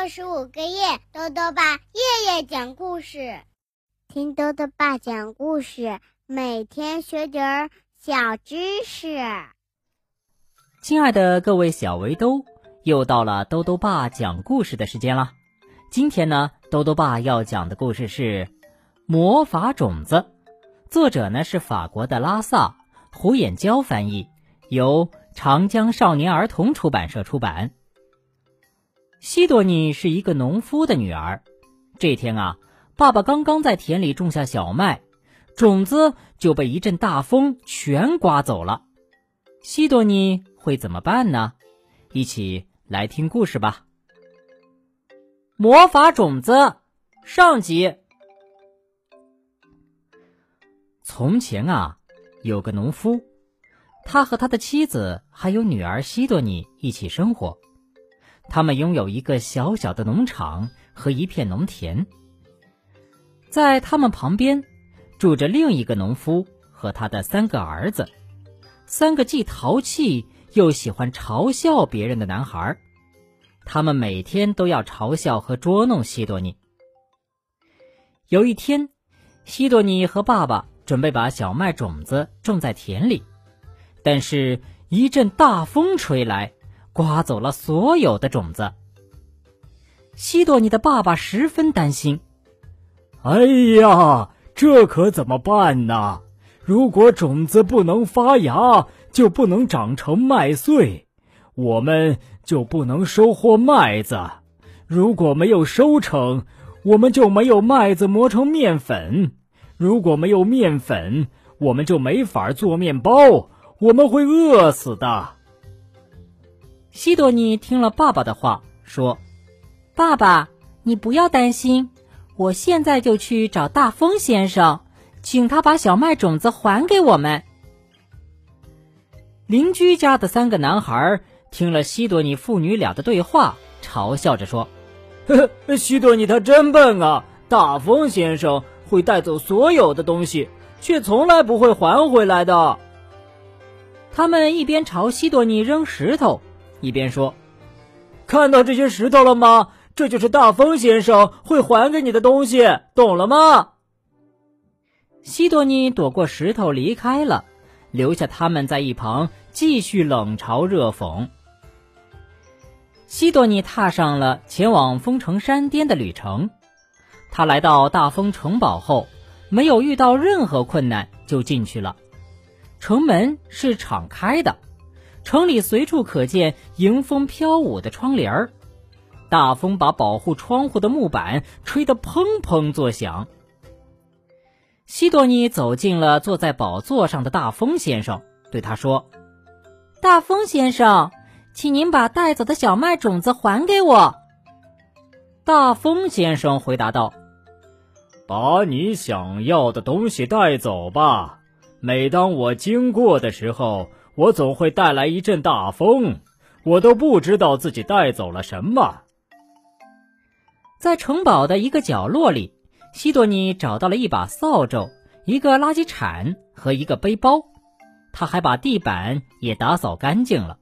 六十五个夜，豆豆爸夜夜讲故事，听豆豆爸讲故事，每天学点儿小知识。亲爱的各位小围兜，又到了豆豆爸讲故事的时间了。今天呢，豆豆爸要讲的故事是《魔法种子》，作者呢是法国的拉萨，胡眼娇翻译，由长江少年儿童出版社出版。西多尼是一个农夫的女儿。这天啊，爸爸刚刚在田里种下小麦，种子就被一阵大风全刮走了。西多尼会怎么办呢？一起来听故事吧。魔法种子上集。从前啊，有个农夫，他和他的妻子还有女儿西多尼一起生活。他们拥有一个小小的农场和一片农田，在他们旁边住着另一个农夫和他的三个儿子，三个既淘气又喜欢嘲笑别人的男孩。他们每天都要嘲笑和捉弄西多尼。有一天，西多尼和爸爸准备把小麦种子种在田里，但是一阵大风吹来。刮走了所有的种子。西多尼的爸爸十分担心。哎呀，这可怎么办呢？如果种子不能发芽，就不能长成麦穗，我们就不能收获麦子。如果没有收成，我们就没有麦子磨成面粉。如果没有面粉，我们就没法做面包。我们会饿死的。西多尼听了爸爸的话，说：“爸爸，你不要担心，我现在就去找大风先生，请他把小麦种子还给我们。”邻居家的三个男孩听了西多尼父女俩的对话，嘲笑着说：“呵呵，西多尼他真笨啊！大风先生会带走所有的东西，却从来不会还回来的。”他们一边朝西多尼扔石头。一边说：“看到这些石头了吗？这就是大风先生会还给你的东西，懂了吗？”西多尼躲过石头离开了，留下他们在一旁继续冷嘲热讽。西多尼踏上了前往风城山巅的旅程。他来到大风城堡后，没有遇到任何困难就进去了。城门是敞开的。城里随处可见迎风飘舞的窗帘儿，大风把保护窗户的木板吹得砰砰作响。西多尼走进了坐在宝座上的大风先生，对他说：“大风先生，请您把带走的小麦种子还给我。”大风先生回答道：“把你想要的东西带走吧。每当我经过的时候。”我总会带来一阵大风，我都不知道自己带走了什么。在城堡的一个角落里，西多尼找到了一把扫帚、一个垃圾铲和一个背包，他还把地板也打扫干净了。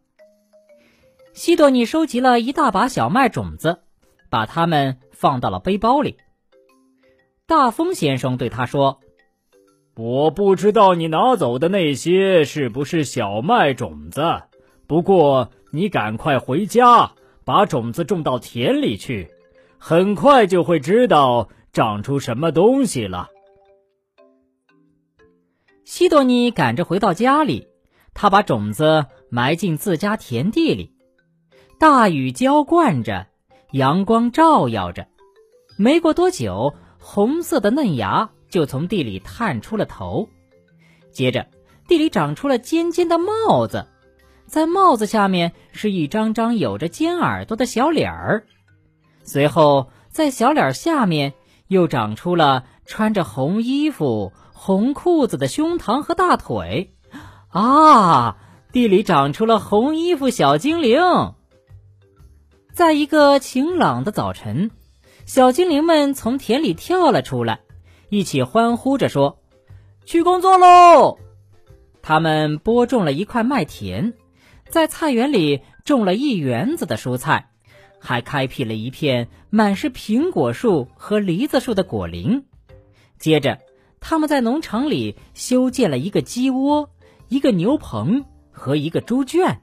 西多尼收集了一大把小麦种子，把它们放到了背包里。大风先生对他说。我不知道你拿走的那些是不是小麦种子，不过你赶快回家，把种子种到田里去，很快就会知道长出什么东西了。西多尼赶着回到家里，他把种子埋进自家田地里，大雨浇灌着，阳光照耀着，没过多久，红色的嫩芽。就从地里探出了头，接着地里长出了尖尖的帽子，在帽子下面是一张张有着尖耳朵的小脸儿，随后在小脸下面又长出了穿着红衣服、红裤子的胸膛和大腿，啊，地里长出了红衣服小精灵。在一个晴朗的早晨，小精灵们从田里跳了出来。一起欢呼着说：“去工作喽！”他们播种了一块麦田，在菜园里种了一园子的蔬菜，还开辟了一片满是苹果树和梨子树的果林。接着，他们在农场里修建了一个鸡窝、一个牛棚和一个猪圈。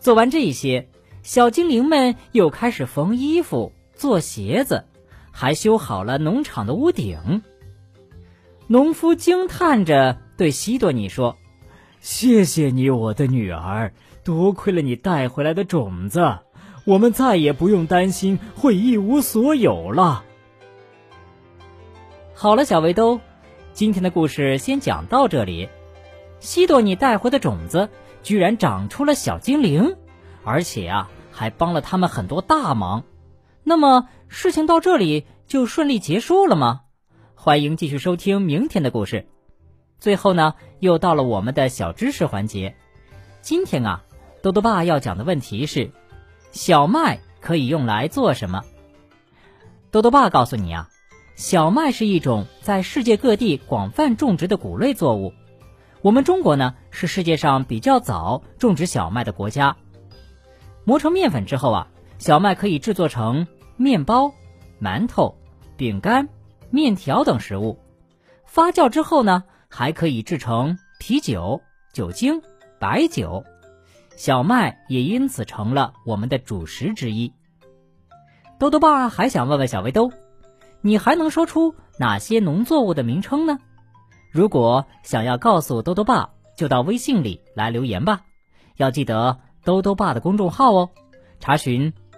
做完这些，小精灵们又开始缝衣服、做鞋子，还修好了农场的屋顶。农夫惊叹着对西多尼说：“谢谢你，我的女儿，多亏了你带回来的种子，我们再也不用担心会一无所有了。”好了，小围兜，今天的故事先讲到这里。西多尼带回的种子居然长出了小精灵，而且啊，还帮了他们很多大忙。那么事情到这里就顺利结束了吗？欢迎继续收听明天的故事。最后呢，又到了我们的小知识环节。今天啊，豆豆爸要讲的问题是：小麦可以用来做什么？豆豆爸告诉你啊。小麦是一种在世界各地广泛种植的谷类作物。我们中国呢是世界上比较早种植小麦的国家。磨成面粉之后啊，小麦可以制作成面包、馒头、饼干、面条等食物。发酵之后呢，还可以制成啤酒、酒精、白酒。小麦也因此成了我们的主食之一。豆豆爸还想问问小围兜。你还能说出哪些农作物的名称呢？如果想要告诉兜兜爸，就到微信里来留言吧。要记得兜兜爸的公众号哦，查询“